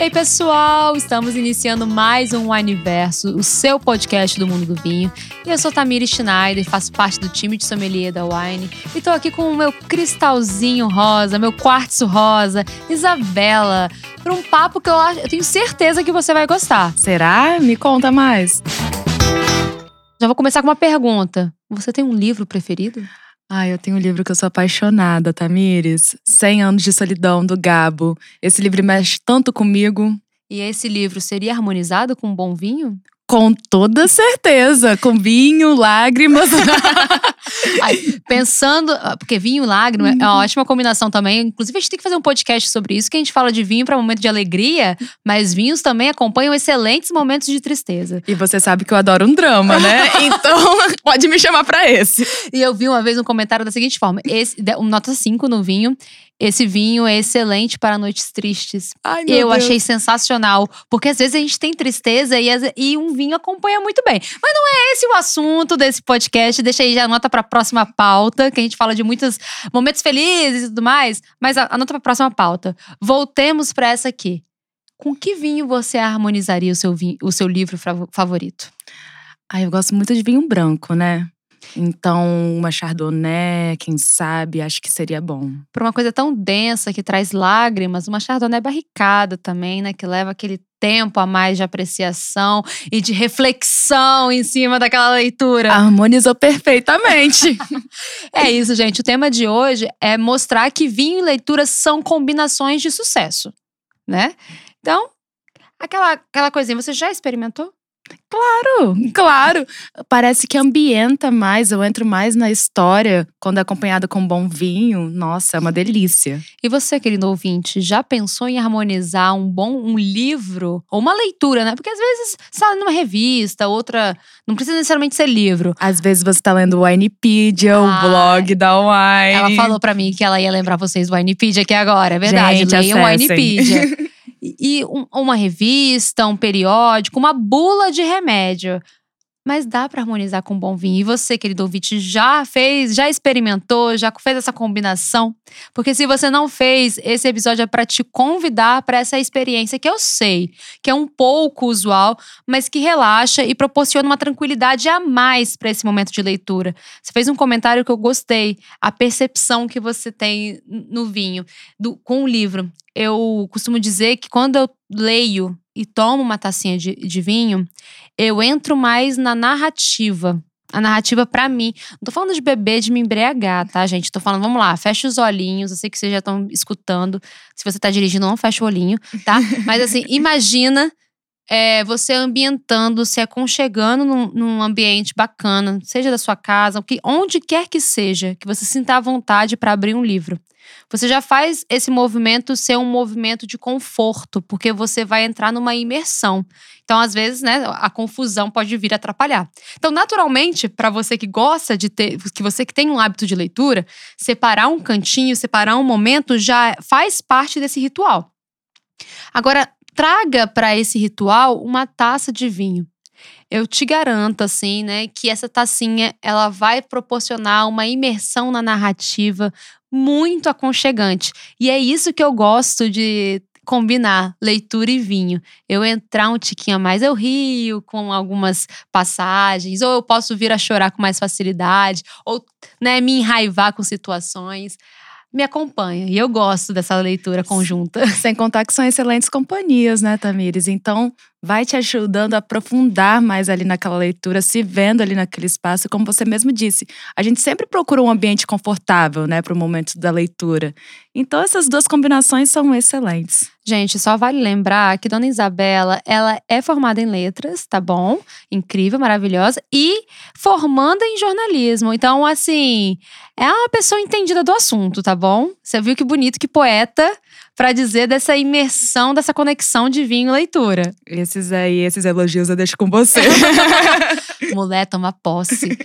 Ei, pessoal! Estamos iniciando mais um Wineverso, o seu podcast do mundo do vinho. E eu sou Tamiri Schneider, faço parte do time de sommelier da Wine. E tô aqui com o meu cristalzinho rosa, meu quartzo rosa, Isabela, para um papo que eu, acho, eu tenho certeza que você vai gostar. Será? Me conta mais. Já vou começar com uma pergunta. Você tem um livro preferido? Ah, eu tenho um livro que eu sou apaixonada, Tamires. 100 anos de solidão, do Gabo. Esse livro mexe tanto comigo. E esse livro seria harmonizado com um bom vinho? Com toda certeza. Com vinho, lágrimas. Ai, pensando, ah, porque vinho e lágrima é uma ótima combinação também. Inclusive, a gente tem que fazer um podcast sobre isso, que a gente fala de vinho para momento de alegria, mas vinhos também acompanham excelentes momentos de tristeza. E você sabe que eu adoro um drama, né? Então, pode me chamar para esse. E eu vi uma vez um comentário da seguinte forma: esse, um nota 5 no vinho. Esse vinho é excelente para noites tristes. Ai, eu Deus. achei sensacional. Porque às vezes a gente tem tristeza e, e um vinho acompanha muito bem. Mas não é esse o assunto desse podcast. Deixa aí já anota para a próxima pauta, que a gente fala de muitos momentos felizes e tudo mais. Mas a- anota para a próxima pauta. Voltemos para essa aqui. Com que vinho você harmonizaria o seu, vinho, o seu livro fav- favorito? Ai, eu gosto muito de vinho branco, né? Então, uma chardonnay, quem sabe, acho que seria bom. Por uma coisa tão densa que traz lágrimas, uma chardonnay barricada também, né? Que leva aquele tempo a mais de apreciação e de reflexão em cima daquela leitura. Harmonizou perfeitamente. É isso, gente. O tema de hoje é mostrar que vinho e leitura são combinações de sucesso, né? Então, aquela, aquela coisinha, você já experimentou? Claro, claro. Parece que ambienta mais, eu entro mais na história quando é acompanhada com bom vinho. Nossa, é uma delícia. E você, querido ouvinte, já pensou em harmonizar um bom um livro ou uma leitura, né? Porque às vezes você tá numa revista, outra. Não precisa necessariamente ser livro. Às vezes você tá lendo o Winepedia, Ah, o blog da Wine. Ela falou pra mim que ela ia lembrar vocês do Winepedia aqui agora, é verdade. Gente, Leiam o acessem. Winepedia. E um- uma revista, um periódico, uma bula de remédio. Mas dá pra harmonizar com bom vinho. E você, querido ouvinte, já fez, já experimentou, já fez essa combinação? Porque se você não fez, esse episódio é pra te convidar pra essa experiência que eu sei que é um pouco usual, mas que relaxa e proporciona uma tranquilidade a mais pra esse momento de leitura. Você fez um comentário que eu gostei, a percepção que você tem no vinho, do- com o livro. Eu costumo dizer que quando eu leio e tomo uma tacinha de, de vinho, eu entro mais na narrativa. A narrativa pra mim. Não tô falando de beber, de me embriagar, tá, gente? Tô falando, vamos lá, fecha os olhinhos. Eu sei que vocês já estão escutando. Se você tá dirigindo, não fecha o olhinho, tá? Mas assim, imagina é, você ambientando, se aconchegando num, num ambiente bacana, seja da sua casa, que, onde quer que seja, que você sinta à vontade para abrir um livro. Você já faz esse movimento ser um movimento de conforto, porque você vai entrar numa imersão. Então, às vezes, né, a confusão pode vir atrapalhar. Então, naturalmente, para você que gosta de ter, que você que tem um hábito de leitura, separar um cantinho, separar um momento já faz parte desse ritual. Agora, traga para esse ritual uma taça de vinho. Eu te garanto, assim, né, que essa tacinha ela vai proporcionar uma imersão na narrativa muito aconchegante. E é isso que eu gosto de combinar leitura e vinho. Eu entrar um tiquinho a mais, eu rio com algumas passagens, ou eu posso vir a chorar com mais facilidade, ou né, me enraivar com situações. Me acompanha. E eu gosto dessa leitura conjunta. Sem contar que são excelentes companhias, né, Tamires? Então, vai te ajudando a aprofundar mais ali naquela leitura, se vendo ali naquele espaço. Como você mesmo disse, a gente sempre procura um ambiente confortável, né, para o momento da leitura. Então, essas duas combinações são excelentes. Gente, só vale lembrar que Dona Isabela, ela é formada em letras, tá bom? Incrível, maravilhosa. E formanda em jornalismo. Então, assim, é uma pessoa entendida do assunto, tá bom? Você viu que bonito, que poeta, pra dizer dessa imersão, dessa conexão de vinho e leitura. Esses aí, esses elogios eu deixo com você. Mulher toma posse.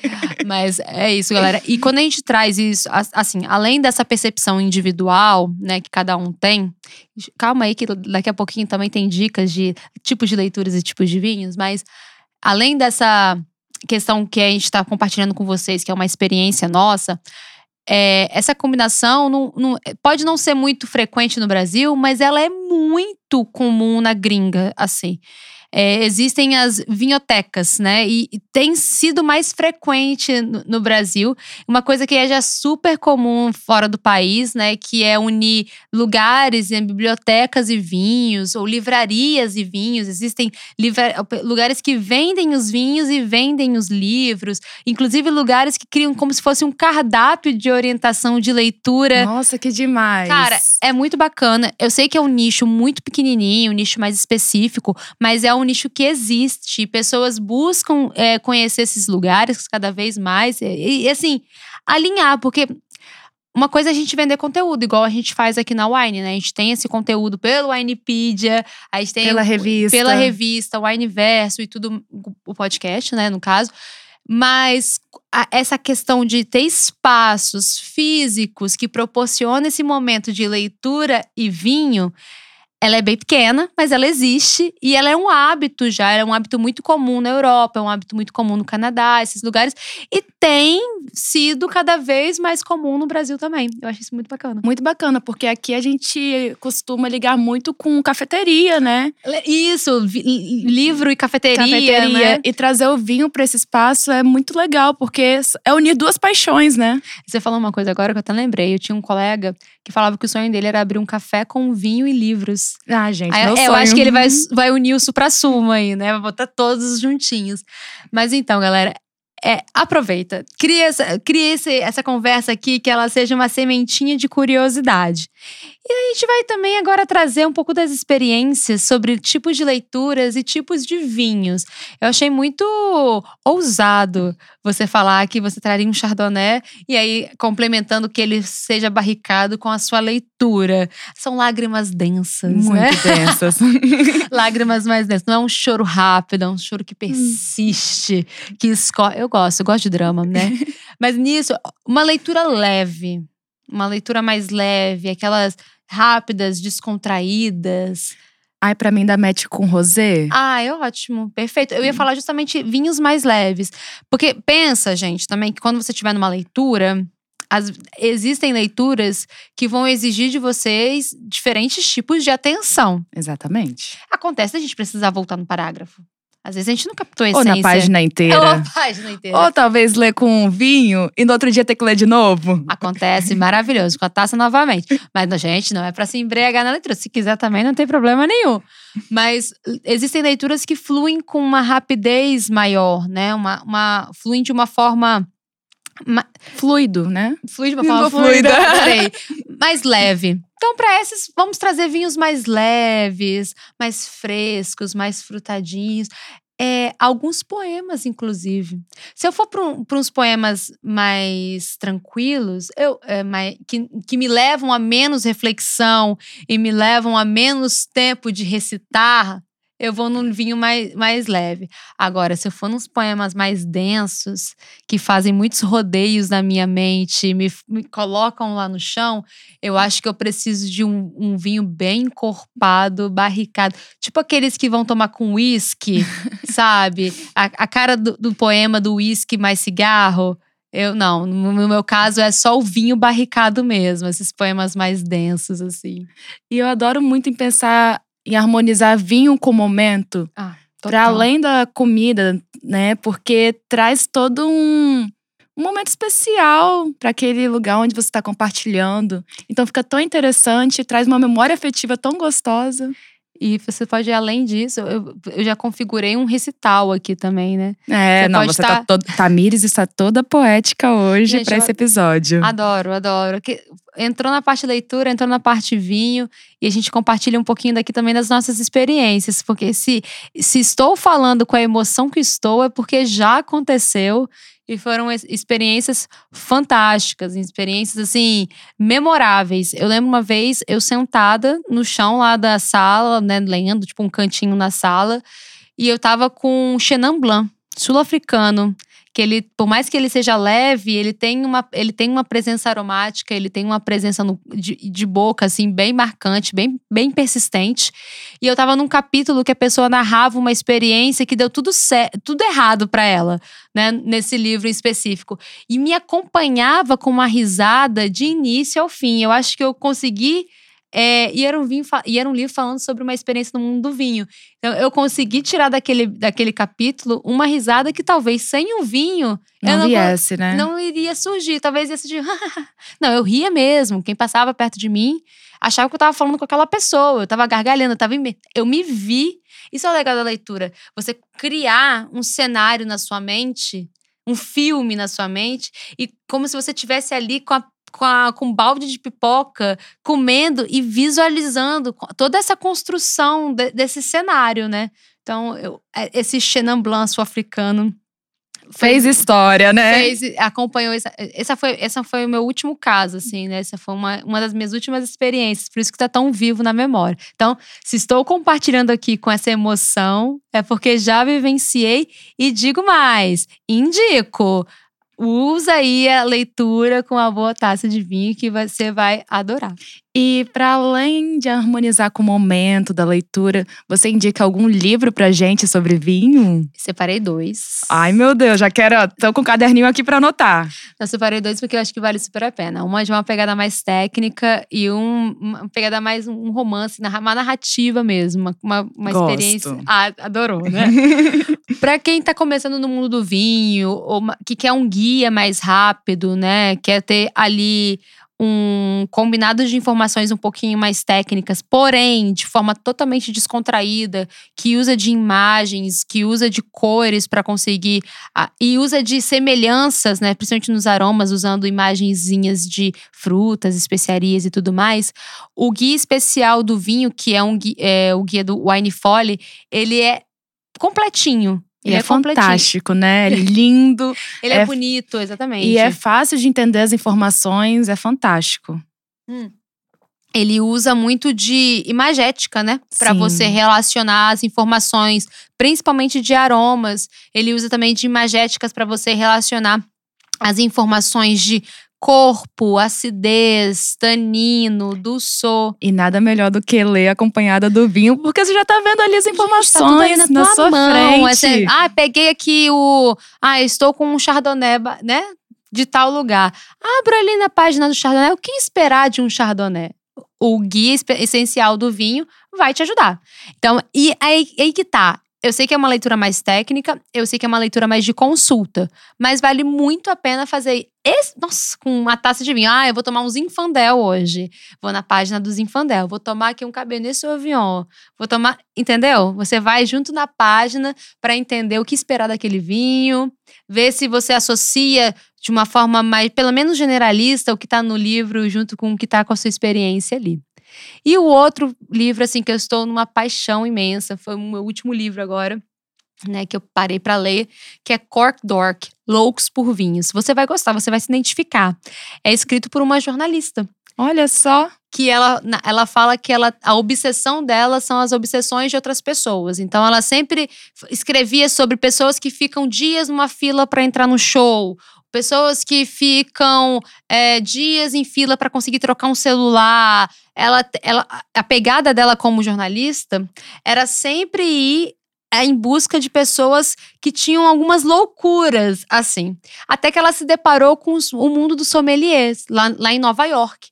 Mas é isso, galera. E quando a gente traz isso, assim, além dessa percepção individual, né, que cada um tem, calma aí que daqui a pouquinho também tem dicas de tipos de leituras e tipos de vinhos, mas além dessa questão que a gente está compartilhando com vocês, que é uma experiência nossa, é, essa combinação não, não, pode não ser muito frequente no Brasil, mas ela é muito comum na gringa, assim é, existem as vinhotecas, né? E, e tem sido mais frequente no, no, Brasil. Uma coisa que é já super comum fora do país, né? Que é unir lugares, né, bibliotecas e vinhos, ou livrarias e vinhos. Existem livra lugares que vendem os vinhos e vendem os livros. Inclusive lugares que criam como se fosse um cardápio de orientação de leitura. Nossa, que demais! Cara, é muito bacana. Eu sei que é um nicho muito pequenininho, um nicho mais específico, mas é um nicho que existe. Pessoas buscam é, conhecer esses lugares cada vez mais. E, e, assim, alinhar, porque uma coisa é a gente vender conteúdo, igual a gente faz aqui na Wine, né? A gente tem esse conteúdo pelo Winepedia, a gente tem pela revista, pela revista, o Wineverso e tudo, o podcast, né, no caso. Mas essa questão de ter espaços físicos que proporcionam esse momento de leitura e vinho ela é bem pequena, mas ela existe e ela é um hábito já, é um hábito muito comum na Europa, é um hábito muito comum no Canadá, esses lugares, e tem sido cada vez mais comum no Brasil também. Eu acho isso muito bacana. Muito bacana, porque aqui a gente costuma ligar muito com cafeteria, né? Isso, livro e cafeteria, cafeteria né? E trazer o vinho para esse espaço é muito legal, porque é unir duas paixões, né? Você falou uma coisa agora que eu até lembrei. Eu tinha um colega que falava que o sonho dele era abrir um café com vinho e livros. Ah, gente, aí, meu é, Eu acho que ele vai, vai unir o supra-sumo aí, né? Vai botar todos juntinhos. Mas então, galera, é, aproveita. Cria, essa, cria esse, essa conversa aqui, que ela seja uma sementinha de curiosidade. E a gente vai também agora trazer um pouco das experiências sobre tipos de leituras e tipos de vinhos. Eu achei muito ousado você falar que você traria um chardonnay e aí complementando que ele seja barricado com a sua leitura. São lágrimas densas, muito né? densas. lágrimas mais densas. Não é um choro rápido, é um choro que persiste, que escorre. Eu gosto, eu gosto de drama, né? Mas nisso, uma leitura leve uma leitura mais leve, aquelas rápidas, descontraídas. Ai, para mim dá match com rosé. Ah, é ótimo, perfeito. Eu ia hum. falar justamente vinhos mais leves. Porque pensa, gente, também que quando você estiver numa leitura, as, existem leituras que vão exigir de vocês diferentes tipos de atenção. Exatamente. Acontece a gente precisar voltar no parágrafo. Às vezes a gente não captou a essência. Ou na página inteira. Ou na página inteira. Ou talvez ler com um vinho e no outro dia ter que ler de novo. Acontece, maravilhoso, com a taça novamente. Mas, gente, não é para se embriagar na leitura. Se quiser também, não tem problema nenhum. Mas existem leituras que fluem com uma rapidez maior, né? Uma, uma, fluem de uma forma. Ma... Fluido, né? Fluido de uma forma fluida. fluida. mais leve. Então, para esses, vamos trazer vinhos mais leves, mais frescos, mais frutadinhos. É, alguns poemas, inclusive. Se eu for para uns poemas mais tranquilos, eu, é, mais, que, que me levam a menos reflexão e me levam a menos tempo de recitar, eu vou num vinho mais, mais leve. Agora, se eu for nos poemas mais densos, que fazem muitos rodeios na minha mente, me, me colocam lá no chão, eu acho que eu preciso de um, um vinho bem encorpado, barricado. Tipo aqueles que vão tomar com uísque, sabe? A, a cara do, do poema do uísque mais cigarro. Eu não, no meu caso é só o vinho barricado mesmo, esses poemas mais densos assim. E eu adoro muito em pensar em harmonizar vinho com o momento. Ah, para além da comida, né? Porque traz todo um, um momento especial para aquele lugar onde você está compartilhando. Então fica tão interessante, traz uma memória afetiva tão gostosa. E você pode ir além disso. Eu, eu já configurei um recital aqui também, né? É, você não, você tá, tá todo, Tamires está toda poética hoje para esse episódio. Adoro, adoro. Que, entrou na parte leitura, entrou na parte vinho. E a gente compartilha um pouquinho daqui também das nossas experiências. Porque se, se estou falando com a emoção que estou, é porque já aconteceu e foram experiências fantásticas, experiências assim memoráveis. Eu lembro uma vez eu sentada no chão lá da sala, né, lendo, tipo um cantinho na sala, e eu tava com Chenin Blanc. sul-africano que ele, por mais que ele seja leve, ele tem uma, ele tem uma presença aromática, ele tem uma presença no, de, de, boca, assim, bem marcante, bem, bem persistente. E eu tava num capítulo que a pessoa narrava uma experiência que deu tudo, tudo errado para ela, né, nesse livro em específico. E me acompanhava com uma risada de início ao fim. Eu acho que eu consegui é, e, era um vinho, e era um livro falando sobre uma experiência no mundo do vinho. Então, eu consegui tirar daquele, daquele capítulo uma risada que talvez sem o vinho. Não, não viesse, né? Não iria surgir. Talvez ia surgir. não, eu ria mesmo. Quem passava perto de mim achava que eu estava falando com aquela pessoa. Eu estava gargalhando, eu, tava, eu me vi. Isso é o legal da leitura. Você criar um cenário na sua mente um filme na sua mente e como se você tivesse ali com a com, a, com um balde de pipoca, comendo e visualizando toda essa construção de, desse cenário, né? Então, eu, é, esse Chenin Blanc sul-africano Fez história, né? Fez, acompanhou. Essa, essa, foi, essa foi o meu último caso, assim, né? Essa foi uma, uma das minhas últimas experiências, por isso que tá tão vivo na memória. Então, se estou compartilhando aqui com essa emoção, é porque já vivenciei e digo mais: indico usa aí a leitura com uma boa taça de vinho que você vai adorar. E para além de harmonizar com o momento da leitura, você indica algum livro pra gente sobre vinho? Separei dois. Ai, meu Deus, já quero. Tô com um caderninho aqui para anotar. Eu separei dois porque eu acho que vale super a pena. Uma de uma pegada mais técnica e um, uma pegada mais um romance, uma narrativa mesmo, uma, uma experiência. Ah, adorou, né? para quem tá começando no mundo do vinho, ou que quer um guia mais rápido, né? Quer ter ali um combinado de informações um pouquinho mais técnicas, porém de forma totalmente descontraída, que usa de imagens, que usa de cores para conseguir e usa de semelhanças, né, principalmente nos aromas, usando imagenzinhas de frutas, especiarias e tudo mais. O guia especial do vinho, que é um é, o guia do Wine Folly, ele é completinho. Ele é, é fantástico, né? É lindo. Ele é, é, bonito, exatamente. E é fácil de entender as informações, é fantástico. Hum. Ele usa muito de imagética, né? Para você relacionar as informações, principalmente de aromas. Ele usa também de imagéticas para você relacionar as informações de corpo, acidez, tanino, dulçor. E nada melhor do que ler acompanhada do vinho, porque você já tá vendo ali as informações tá na, na sua mão. frente. ah, peguei aqui o. Ah, estou com um chardonnay, né? De tal lugar. Abra ali na página do chardonnay. O que esperar de um chardonnay? O guia essencial do vinho vai te ajudar. Então, e aí, aí que tá. Eu sei que é uma leitura mais técnica, eu sei que é uma leitura mais de consulta, mas vale muito a pena fazer esse, nossa, com uma taça de vinho. Ah, eu vou tomar um Zinfandel hoje. Vou na página do Zinfandel. Vou tomar aqui um Cabernet Sauvignon. Vou tomar, entendeu? Você vai junto na página para entender o que esperar daquele vinho, ver se você associa de uma forma mais, pelo menos generalista, o que está no livro junto com o que está com a sua experiência ali. E o outro livro, assim, que eu estou numa paixão imensa, foi o meu último livro agora, né, que eu parei para ler, que é Cork Dork, Loucos por Vinhos. Você vai gostar, você vai se identificar. É escrito por uma jornalista. Olha só. Que ela, ela fala que ela, a obsessão dela são as obsessões de outras pessoas. Então, ela sempre escrevia sobre pessoas que ficam dias numa fila para entrar no show, pessoas que ficam é, dias em fila para conseguir trocar um celular. Ela, ela, a pegada dela como jornalista era sempre ir é, em busca de pessoas que tinham algumas loucuras, assim. Até que ela se deparou com o mundo dos sommeliers, lá, lá em Nova York.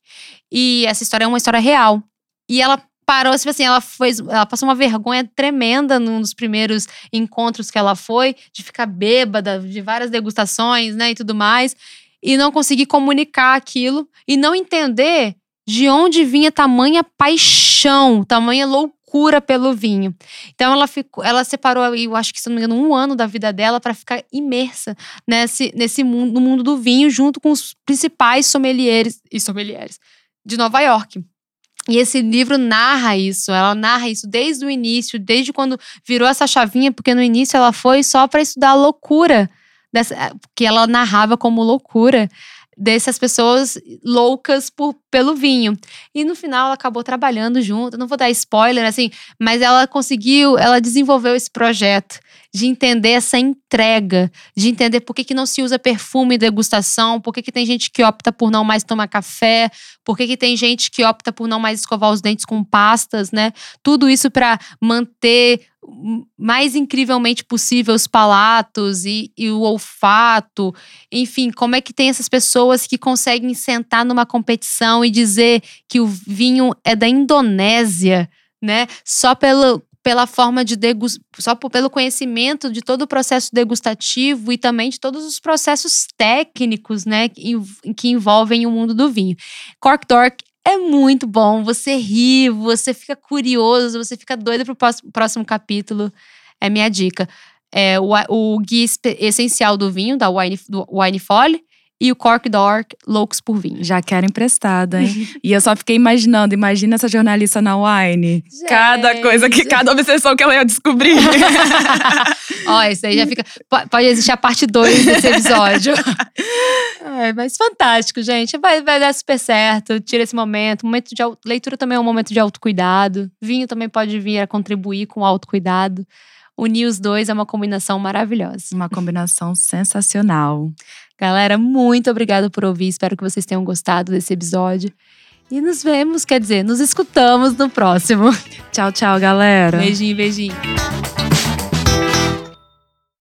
E essa história é uma história real. E ela parou, tipo assim, ela fez, ela passou uma vergonha tremenda num dos primeiros encontros que ela foi, de ficar bêbada, de várias degustações, né, e tudo mais, e não conseguir comunicar aquilo e não entender de onde vinha tamanha paixão, tamanha loucura pelo vinho. Então ela ficou, ela separou, eu acho que se não me engano, um ano da vida dela para ficar imersa nesse, nesse mundo, no mundo do vinho, junto com os principais sommeliers e sommeliers de Nova York. E esse livro narra isso, ela narra isso desde o início, desde quando virou essa chavinha, porque no início ela foi só para estudar a loucura, dessa, que ela narrava como loucura dessas pessoas loucas por, pelo vinho. E no final ela acabou trabalhando junto, não vou dar spoiler assim, mas ela conseguiu, ela desenvolveu esse projeto de entender essa entrega, de entender por que, que não se usa perfume em degustação, por que, que tem gente que opta por não mais tomar café, por que, que tem gente que opta por não mais escovar os dentes com pastas, né? Tudo isso para manter mais incrivelmente possível os palatos e, e, o olfato. Enfim, como é que tem essas pessoas que conseguem sentar numa competição e dizer que o vinho é da Indonésia, né? Só pelo, pela forma de degustar, só pelo conhecimento de todo o processo degustativo e também de todos os processos técnicos, né, que envolvem o mundo do vinho. Cork Dork é muito bom, você ri, você fica curioso, você fica doido pro próximo capítulo. É minha dica. É o, o guia essencial do vinho, da Wine, do Wine Folly e o Cork Dork, Loucos por Vinho. Já quero emprestado, hein? e eu só fiquei imaginando, imagina essa jornalista na Wine. Gente. Cada coisa, que cada obsessão que ela ia descobrir. Ó, isso aí já fica. Pode existir a parte 2 desse episódio. é, mas fantástico, gente. Vai, vai dar super certo. Tira esse momento. momento de leitura também é um momento de autocuidado. Vinho também pode vir a contribuir com o autocuidado unir os dois é uma combinação maravilhosa. Uma combinação sensacional. Galera, muito obrigada por ouvir. Espero que vocês tenham gostado desse episódio. E nos vemos, quer dizer, nos escutamos no próximo. Tchau, tchau, galera. Beijinho, beijinho.